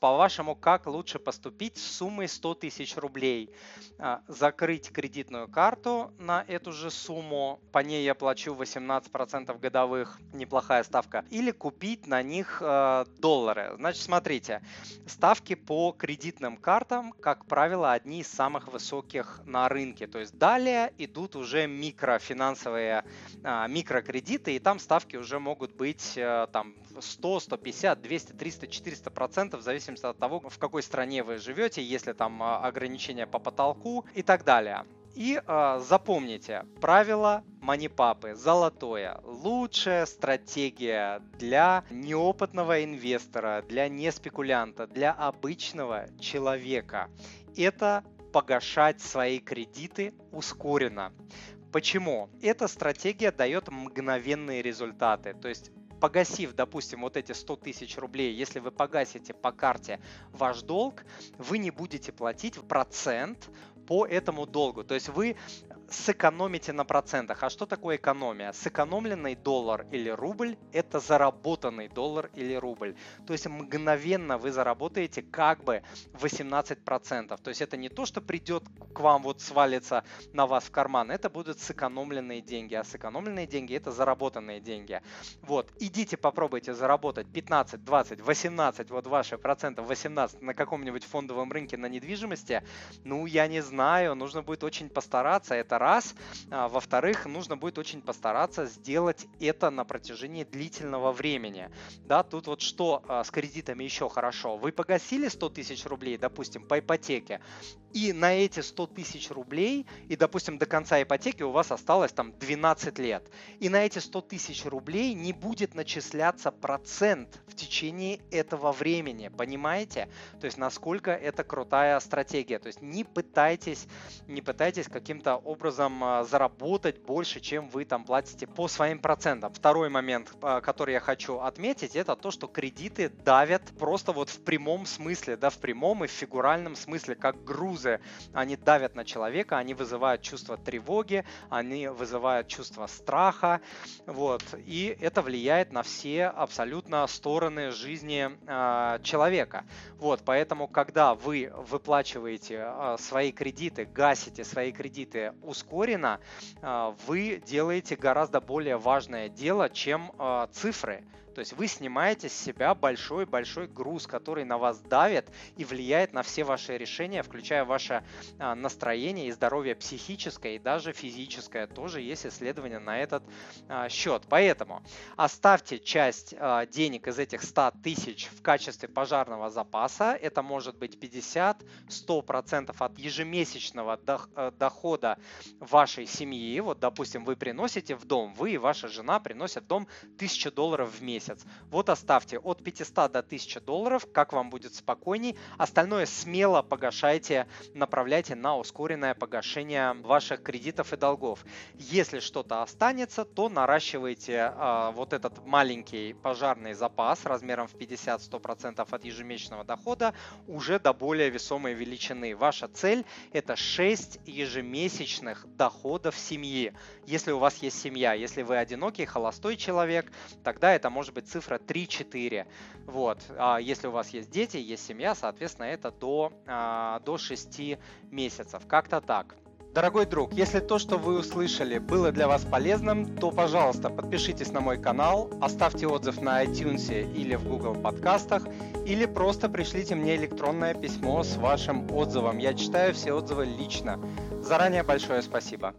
По-вашему, как лучше поступить с суммой 100 тысяч рублей? А, закрыть кредитную карту на эту же сумму, по ней я плачу 18% годовых, неплохая ставка, или купить на них э, доллары. Значит, смотрите, ставки по кредитным картам, как правило, одни из самых высоких на рынке. То есть далее идут уже микрофинансовые а, микрокредиты, и там ставки уже могут быть э, там 100, 150, 200, 300, 400 процентов, в зависимости от того, в какой стране вы живете, если там а, ограничения по потолку и так далее. И э, запомните, правило манипапы золотое. Лучшая стратегия для неопытного инвестора, для неспекулянта, для обычного человека – это погашать свои кредиты ускоренно. Почему? Эта стратегия дает мгновенные результаты. То есть погасив, допустим, вот эти 100 тысяч рублей, если вы погасите по карте ваш долг, вы не будете платить процент по этому долгу. То есть вы сэкономите на процентах. А что такое экономия? Сэкономленный доллар или рубль – это заработанный доллар или рубль. То есть мгновенно вы заработаете как бы 18%. То есть это не то, что придет к вам, вот свалится на вас в карман, это будут сэкономленные деньги. А сэкономленные деньги – это заработанные деньги. Вот, идите попробуйте заработать 15, 20, 18, вот ваши проценты 18 на каком-нибудь фондовом рынке на недвижимости. Ну, я не знаю, нужно будет очень постараться. Это это раз. А, во-вторых, нужно будет очень постараться сделать это на протяжении длительного времени. Да, тут вот что а, с кредитами еще хорошо. Вы погасили 100 тысяч рублей, допустим, по ипотеке, и на эти 100 тысяч рублей, и, допустим, до конца ипотеки у вас осталось там 12 лет, и на эти 100 тысяч рублей не будет начисляться процент в течение этого времени, понимаете? То есть, насколько это крутая стратегия. То есть, не пытайтесь, не пытайтесь каким-то образом а, заработать больше, чем вы там платите по своим процентам. Второй момент, а, который я хочу отметить, это то, что кредиты давят просто вот в прямом смысле, да, в прямом и в фигуральном смысле, как грузы. Они давят на человека, они вызывают чувство тревоги, они вызывают чувство страха, вот, и это влияет на все абсолютно стороны жизни э, человека. Вот, поэтому, когда вы выплачиваете э, свои кредиты, гасите свои кредиты ускоренно, а, вы делаете гораздо более важное дело, чем а, цифры. То есть вы снимаете с себя большой-большой груз, который на вас давит и влияет на все ваши решения, включая ваше а, настроение и здоровье психическое и даже физическое. Тоже есть исследования на этот а, счет. Поэтому оставьте часть а, денег из этих 100 тысяч в качестве пожарного запаса. Это может быть 50-100% от ежемесячного дохода вашей семьи. Вот, допустим, вы приносите в дом, вы и ваша жена приносят в дом 1000 долларов в месяц месяц. Вот оставьте от 500 до 1000 долларов, как вам будет спокойней. Остальное смело погашайте, направляйте на ускоренное погашение ваших кредитов и долгов. Если что-то останется, то наращивайте э, вот этот маленький пожарный запас размером в 50-100% от ежемесячного дохода уже до более весомой величины. Ваша цель это 6 ежемесячных доходов семьи. Если у вас есть семья, если вы одинокий, холостой человек, тогда это может быть цифра 3-4. Вот. А если у вас есть дети, есть семья, соответственно, это до, а, до 6 месяцев. Как-то так. Дорогой друг, если то, что вы услышали, было для вас полезным, то, пожалуйста, подпишитесь на мой канал, оставьте отзыв на iTunes или в Google подкастах, или просто пришлите мне электронное письмо с вашим отзывом. Я читаю все отзывы лично. Заранее большое спасибо.